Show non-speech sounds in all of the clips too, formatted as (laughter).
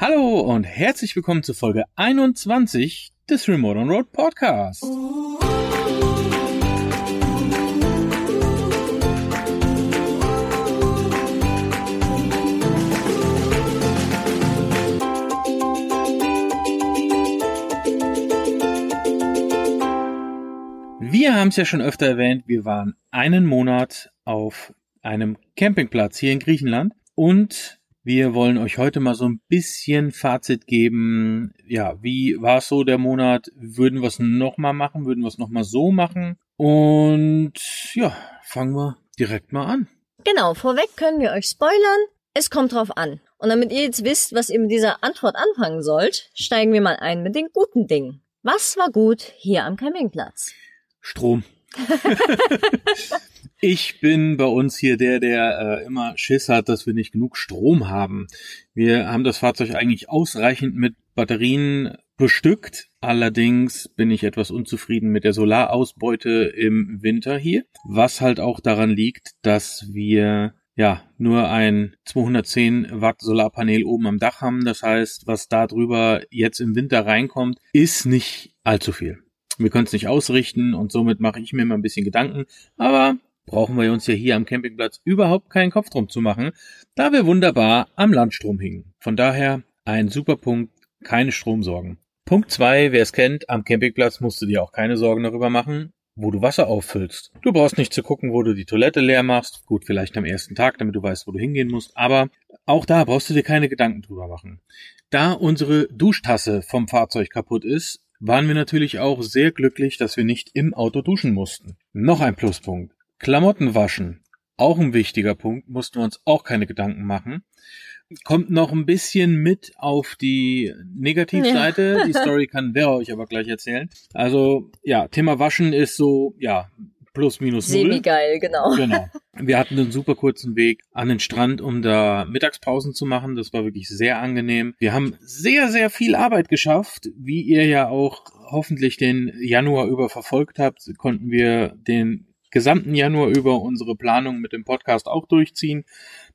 Hallo und herzlich willkommen zur Folge 21 des Remote on Road Podcast. Wir haben es ja schon öfter erwähnt, wir waren einen Monat auf einem Campingplatz hier in Griechenland und wir wollen euch heute mal so ein bisschen Fazit geben. Ja, wie war es so der Monat? Würden wir es nochmal machen? Würden wir es nochmal so machen? Und ja, fangen wir direkt mal an. Genau, vorweg können wir euch spoilern. Es kommt drauf an. Und damit ihr jetzt wisst, was ihr mit dieser Antwort anfangen sollt, steigen wir mal ein mit den guten Dingen. Was war gut hier am Campingplatz? Strom. (laughs) Ich bin bei uns hier der, der äh, immer Schiss hat, dass wir nicht genug Strom haben. Wir haben das Fahrzeug eigentlich ausreichend mit Batterien bestückt. Allerdings bin ich etwas unzufrieden mit der Solarausbeute im Winter hier, was halt auch daran liegt, dass wir ja nur ein 210 Watt Solarpanel oben am Dach haben. Das heißt, was da drüber jetzt im Winter reinkommt, ist nicht allzu viel. Wir können es nicht ausrichten und somit mache ich mir immer ein bisschen Gedanken. Aber brauchen wir uns ja hier am Campingplatz überhaupt keinen Kopf drum zu machen, da wir wunderbar am Landstrom hingen. Von daher ein super Punkt, keine Stromsorgen. Punkt zwei, wer es kennt, am Campingplatz musst du dir auch keine Sorgen darüber machen, wo du Wasser auffüllst. Du brauchst nicht zu gucken, wo du die Toilette leer machst. Gut, vielleicht am ersten Tag, damit du weißt, wo du hingehen musst. Aber auch da brauchst du dir keine Gedanken drüber machen. Da unsere Duschtasse vom Fahrzeug kaputt ist, waren wir natürlich auch sehr glücklich, dass wir nicht im Auto duschen mussten. Noch ein Pluspunkt. Klamotten waschen, auch ein wichtiger Punkt, mussten wir uns auch keine Gedanken machen. Kommt noch ein bisschen mit auf die Negativseite. Ja. Die Story kann Vera euch aber gleich erzählen. Also, ja, Thema Waschen ist so, ja, plus minus null. Semi-geil, genau. Genau. Wir hatten einen super kurzen Weg an den Strand, um da Mittagspausen zu machen. Das war wirklich sehr angenehm. Wir haben sehr, sehr viel Arbeit geschafft. Wie ihr ja auch hoffentlich den Januar über verfolgt habt, konnten wir den gesamten Januar über unsere Planung mit dem Podcast auch durchziehen.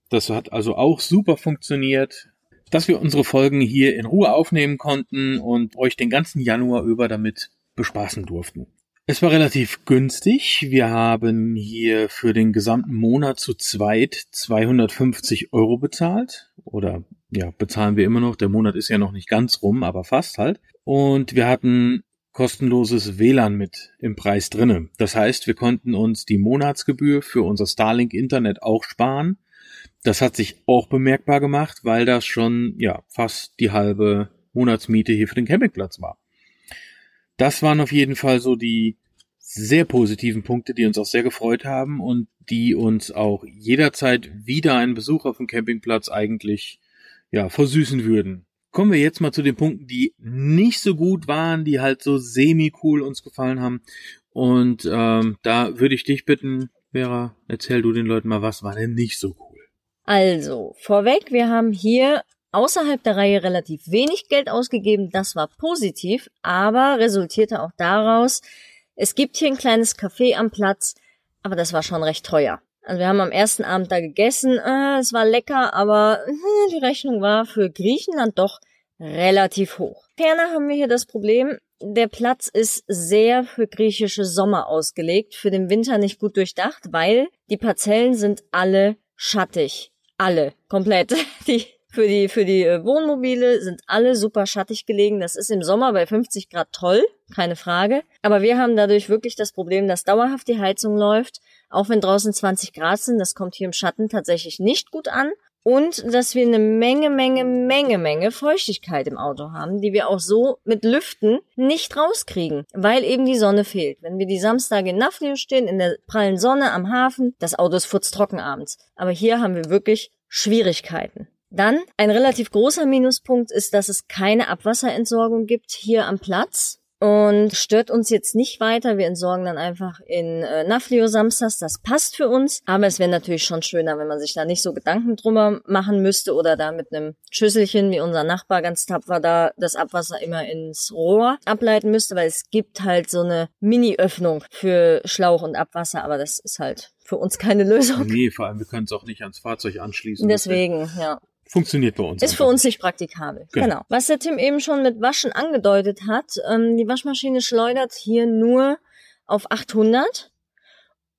Das hat also auch super funktioniert, dass wir unsere Folgen hier in Ruhe aufnehmen konnten und euch den ganzen Januar über damit bespaßen durften. Es war relativ günstig. Wir haben hier für den gesamten Monat zu zweit 250 Euro bezahlt. Oder ja, bezahlen wir immer noch. Der Monat ist ja noch nicht ganz rum, aber fast halt. Und wir hatten kostenloses WLAN mit im Preis drinne. Das heißt, wir konnten uns die Monatsgebühr für unser Starlink Internet auch sparen. Das hat sich auch bemerkbar gemacht, weil das schon ja fast die halbe Monatsmiete hier für den Campingplatz war. Das waren auf jeden Fall so die sehr positiven Punkte, die uns auch sehr gefreut haben und die uns auch jederzeit wieder einen Besuch auf dem Campingplatz eigentlich ja versüßen würden. Kommen wir jetzt mal zu den Punkten, die nicht so gut waren, die halt so semi-cool uns gefallen haben. Und ähm, da würde ich dich bitten, Vera, erzähl du den Leuten mal, was war denn nicht so cool? Also, vorweg, wir haben hier außerhalb der Reihe relativ wenig Geld ausgegeben. Das war positiv, aber resultierte auch daraus, es gibt hier ein kleines Café am Platz, aber das war schon recht teuer. Also wir haben am ersten Abend da gegessen, äh, es war lecker, aber äh, die Rechnung war für Griechenland doch relativ hoch. Ferner haben wir hier das Problem, der Platz ist sehr für griechische Sommer ausgelegt, für den Winter nicht gut durchdacht, weil die Parzellen sind alle schattig. Alle, komplett. (laughs) Die für die, für die äh, Wohnmobile sind alle super schattig gelegen. Das ist im Sommer bei 50 Grad toll, keine Frage. Aber wir haben dadurch wirklich das Problem, dass dauerhaft die Heizung läuft auch wenn draußen 20 Grad sind, das kommt hier im Schatten tatsächlich nicht gut an. Und dass wir eine Menge, Menge, Menge, Menge Feuchtigkeit im Auto haben, die wir auch so mit Lüften nicht rauskriegen, weil eben die Sonne fehlt. Wenn wir die Samstage in Naflio stehen, in der prallen Sonne am Hafen, das Auto ist futztrocken abends. Aber hier haben wir wirklich Schwierigkeiten. Dann ein relativ großer Minuspunkt ist, dass es keine Abwasserentsorgung gibt hier am Platz und stört uns jetzt nicht weiter. Wir entsorgen dann einfach in äh, Naflio samstags. Das passt für uns. Aber es wäre natürlich schon schöner, wenn man sich da nicht so Gedanken drüber machen müsste oder da mit einem Schüsselchen wie unser Nachbar ganz tapfer da das Abwasser immer ins Rohr ableiten müsste, weil es gibt halt so eine Mini-Öffnung für Schlauch und Abwasser, aber das ist halt für uns keine Lösung. Nee, vor allem wir können es auch nicht ans Fahrzeug anschließen. Deswegen, ja. Funktioniert bei uns. Ist für uns nicht praktikabel. Genau. genau. Was der Tim eben schon mit Waschen angedeutet hat, ähm, die Waschmaschine schleudert hier nur auf 800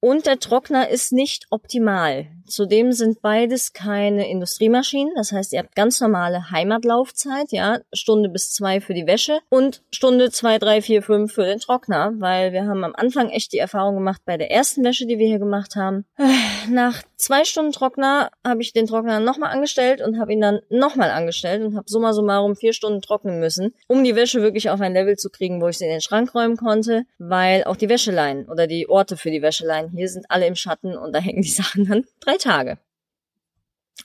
und der Trockner ist nicht optimal. Zudem sind beides keine Industriemaschinen. Das heißt, ihr habt ganz normale Heimatlaufzeit, ja, Stunde bis zwei für die Wäsche und Stunde zwei, drei, vier, fünf für den Trockner, weil wir haben am Anfang echt die Erfahrung gemacht bei der ersten Wäsche, die wir hier gemacht haben. Nach zwei Stunden Trockner habe ich den Trockner nochmal angestellt und habe ihn dann nochmal angestellt und habe summa summarum vier Stunden trocknen müssen, um die Wäsche wirklich auf ein Level zu kriegen, wo ich sie in den Schrank räumen konnte, weil auch die Wäscheleinen oder die Orte für die Wäscheleinen hier sind alle im Schatten und da hängen die Sachen dann drei Tage.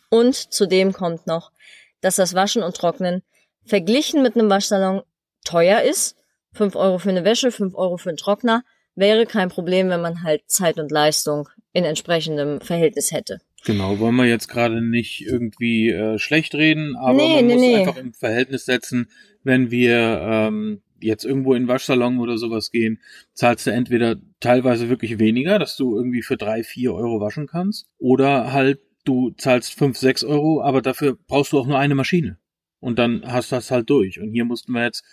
Und zudem kommt noch, dass das Waschen und Trocknen verglichen mit einem Waschsalon teuer ist. Fünf Euro für eine Wäsche, fünf Euro für einen Trockner. Wäre kein Problem, wenn man halt Zeit und Leistung in entsprechendem Verhältnis hätte. Genau, wollen wir jetzt gerade nicht irgendwie äh, schlecht reden, aber nee, man nee, muss nee. einfach im Verhältnis setzen, wenn wir ähm, jetzt irgendwo in Waschsalon oder sowas gehen, zahlst du entweder teilweise wirklich weniger, dass du irgendwie für drei, vier Euro waschen kannst, oder halt du zahlst fünf, sechs Euro, aber dafür brauchst du auch nur eine Maschine. Und dann hast du das halt durch. Und hier mussten wir jetzt,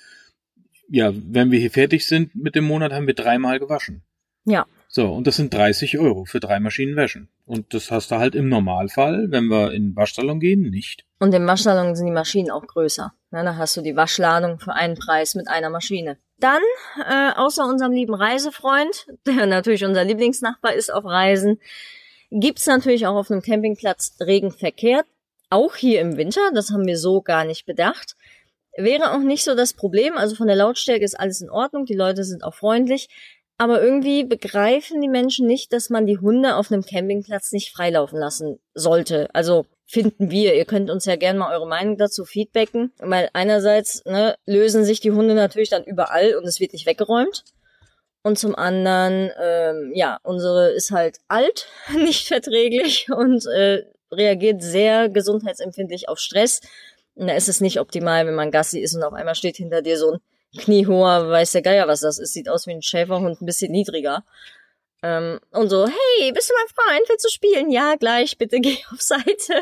ja, wenn wir hier fertig sind mit dem Monat, haben wir dreimal gewaschen. Ja. So, und das sind 30 Euro für drei Maschinen wäschen. Und das hast du halt im Normalfall, wenn wir in den Waschsalon gehen, nicht. Und im Waschsalon sind die Maschinen auch größer. Ja, da hast du die Waschladung für einen Preis mit einer Maschine. Dann, äh, außer unserem lieben Reisefreund, (laughs) der natürlich unser Lieblingsnachbar ist auf Reisen, gibt's natürlich auch auf einem Campingplatz Regenverkehr. Auch hier im Winter, das haben wir so gar nicht bedacht. Wäre auch nicht so das Problem, also von der Lautstärke ist alles in Ordnung, die Leute sind auch freundlich. Aber irgendwie begreifen die Menschen nicht, dass man die Hunde auf einem Campingplatz nicht freilaufen lassen sollte. Also finden wir. Ihr könnt uns ja gerne mal eure Meinung dazu feedbacken, weil einerseits ne, lösen sich die Hunde natürlich dann überall und es wird nicht weggeräumt. Und zum anderen, ähm, ja, unsere ist halt alt, (laughs) nicht verträglich und äh, reagiert sehr gesundheitsempfindlich auf Stress. Und da ist es nicht optimal, wenn man Gassi ist und auf einmal steht hinter dir so ein kniehoher, weiß der Geier, was das ist. Sieht aus wie ein Schäferhund, ein bisschen niedriger. Ähm, und so, hey, bist du mein Freund? Willst du spielen? Ja, gleich, bitte geh auf Seite.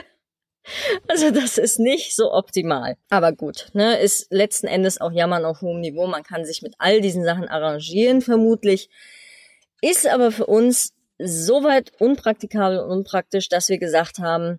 (laughs) Also das ist nicht so optimal. Aber gut, ne, ist letzten Endes auch Jammern auf hohem Niveau. Man kann sich mit all diesen Sachen arrangieren, vermutlich. Ist aber für uns soweit unpraktikabel und unpraktisch, dass wir gesagt haben,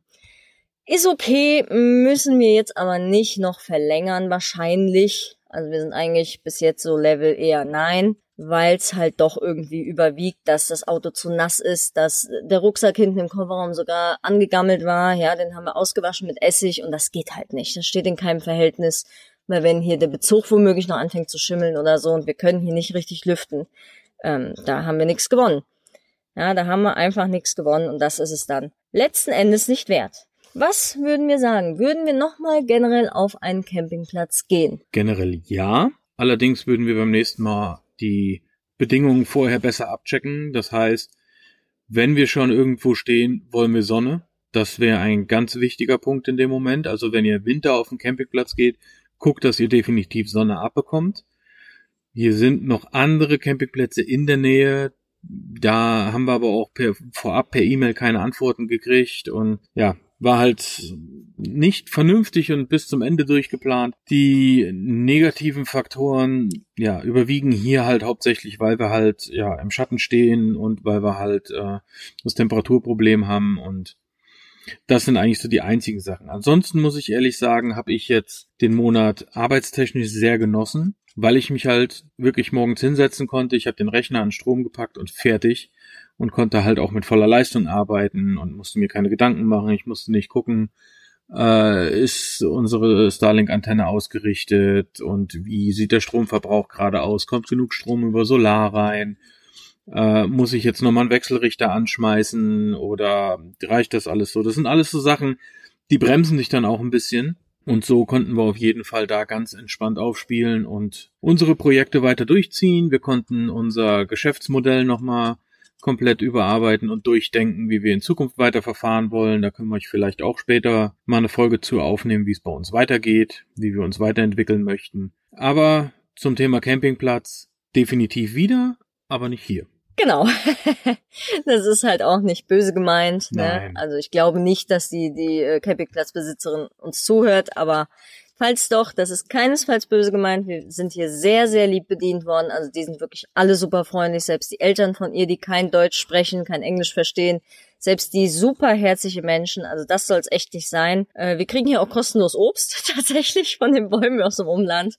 ist okay, müssen wir jetzt aber nicht noch verlängern, wahrscheinlich. Also wir sind eigentlich bis jetzt so Level eher nein, weil es halt doch irgendwie überwiegt, dass das Auto zu nass ist, dass der Rucksack hinten im Kofferraum sogar angegammelt war. Ja, den haben wir ausgewaschen mit Essig und das geht halt nicht. Das steht in keinem Verhältnis, weil wenn hier der Bezug womöglich noch anfängt zu schimmeln oder so und wir können hier nicht richtig lüften, ähm, da haben wir nichts gewonnen. Ja, da haben wir einfach nichts gewonnen und das ist es dann letzten Endes nicht wert. Was würden wir sagen? Würden wir nochmal generell auf einen Campingplatz gehen? Generell ja. Allerdings würden wir beim nächsten Mal die Bedingungen vorher besser abchecken. Das heißt, wenn wir schon irgendwo stehen, wollen wir Sonne. Das wäre ein ganz wichtiger Punkt in dem Moment. Also wenn ihr Winter auf den Campingplatz geht, guckt, dass ihr definitiv Sonne abbekommt. Hier sind noch andere Campingplätze in der Nähe. Da haben wir aber auch per, vorab per E-Mail keine Antworten gekriegt. Und ja, war halt nicht vernünftig und bis zum Ende durchgeplant. Die negativen Faktoren, ja, überwiegen hier halt hauptsächlich, weil wir halt, ja, im Schatten stehen und weil wir halt äh, das Temperaturproblem haben und das sind eigentlich so die einzigen Sachen. Ansonsten muss ich ehrlich sagen, habe ich jetzt den Monat arbeitstechnisch sehr genossen, weil ich mich halt wirklich morgens hinsetzen konnte. Ich habe den Rechner an Strom gepackt und fertig und konnte halt auch mit voller Leistung arbeiten und musste mir keine Gedanken machen. Ich musste nicht gucken, äh, ist unsere Starlink-Antenne ausgerichtet und wie sieht der Stromverbrauch gerade aus? Kommt genug Strom über Solar rein? Äh, muss ich jetzt nochmal einen Wechselrichter anschmeißen oder reicht das alles so? Das sind alles so Sachen, die bremsen dich dann auch ein bisschen. Und so konnten wir auf jeden Fall da ganz entspannt aufspielen und unsere Projekte weiter durchziehen. Wir konnten unser Geschäftsmodell nochmal komplett überarbeiten und durchdenken, wie wir in Zukunft weiterverfahren wollen. Da können wir euch vielleicht auch später mal eine Folge zu aufnehmen, wie es bei uns weitergeht, wie wir uns weiterentwickeln möchten. Aber zum Thema Campingplatz definitiv wieder, aber nicht hier. Genau. (laughs) das ist halt auch nicht böse gemeint. Ne? Nein. Also ich glaube nicht, dass die, die äh, Campingplatzbesitzerin uns zuhört, aber falls doch, das ist keinesfalls böse gemeint. Wir sind hier sehr, sehr lieb bedient worden. Also die sind wirklich alle super freundlich. Selbst die Eltern von ihr, die kein Deutsch sprechen, kein Englisch verstehen. Selbst die super herzliche Menschen, also das soll es echt nicht sein. Äh, wir kriegen hier auch kostenlos Obst (laughs) tatsächlich von den Bäumen aus dem Umland.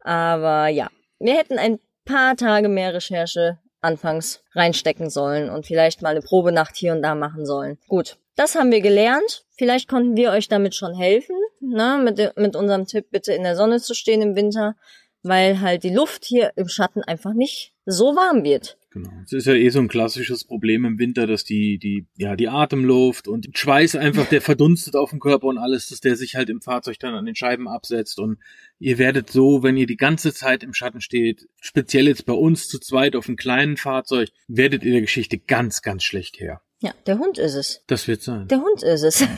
Aber ja, wir hätten ein paar Tage mehr Recherche anfangs reinstecken sollen und vielleicht mal eine Probenacht hier und da machen sollen. Gut, das haben wir gelernt. Vielleicht konnten wir euch damit schon helfen, ne, mit, mit unserem Tipp, bitte in der Sonne zu stehen im Winter, weil halt die Luft hier im Schatten einfach nicht so warm wird. Genau. Es ist ja eh so ein klassisches Problem im Winter, dass die, die, ja, die Atemluft und Schweiß einfach, der verdunstet auf dem Körper und alles, dass der sich halt im Fahrzeug dann an den Scheiben absetzt und ihr werdet so, wenn ihr die ganze Zeit im Schatten steht, speziell jetzt bei uns zu zweit auf einem kleinen Fahrzeug, werdet ihr der Geschichte ganz, ganz schlecht her. Ja, der Hund ist es. Das wird sein. Der Hund ist es. (laughs)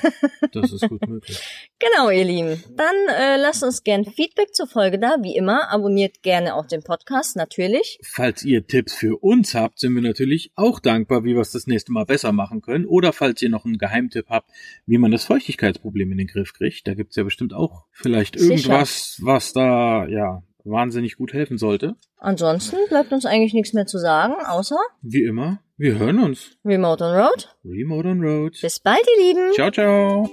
Das ist gut möglich. genau, ihr Lieben. Dann äh, lasst uns gern Feedback zur Folge da. Wie immer, abonniert gerne auch den Podcast, natürlich. Falls ihr Tipps für uns habt, sind wir natürlich auch dankbar, wie wir es das nächste Mal besser machen können. Oder falls ihr noch einen Geheimtipp habt, wie man das Feuchtigkeitsproblem in den Griff kriegt. Da gibt's ja bestimmt auch vielleicht Sicher. irgendwas, was da, ja, wahnsinnig gut helfen sollte. Ansonsten bleibt uns eigentlich nichts mehr zu sagen, außer Wie immer, wir hören uns. Remote on Road. Remote on Road. Bis bald, ihr Lieben. Ciao, ciao.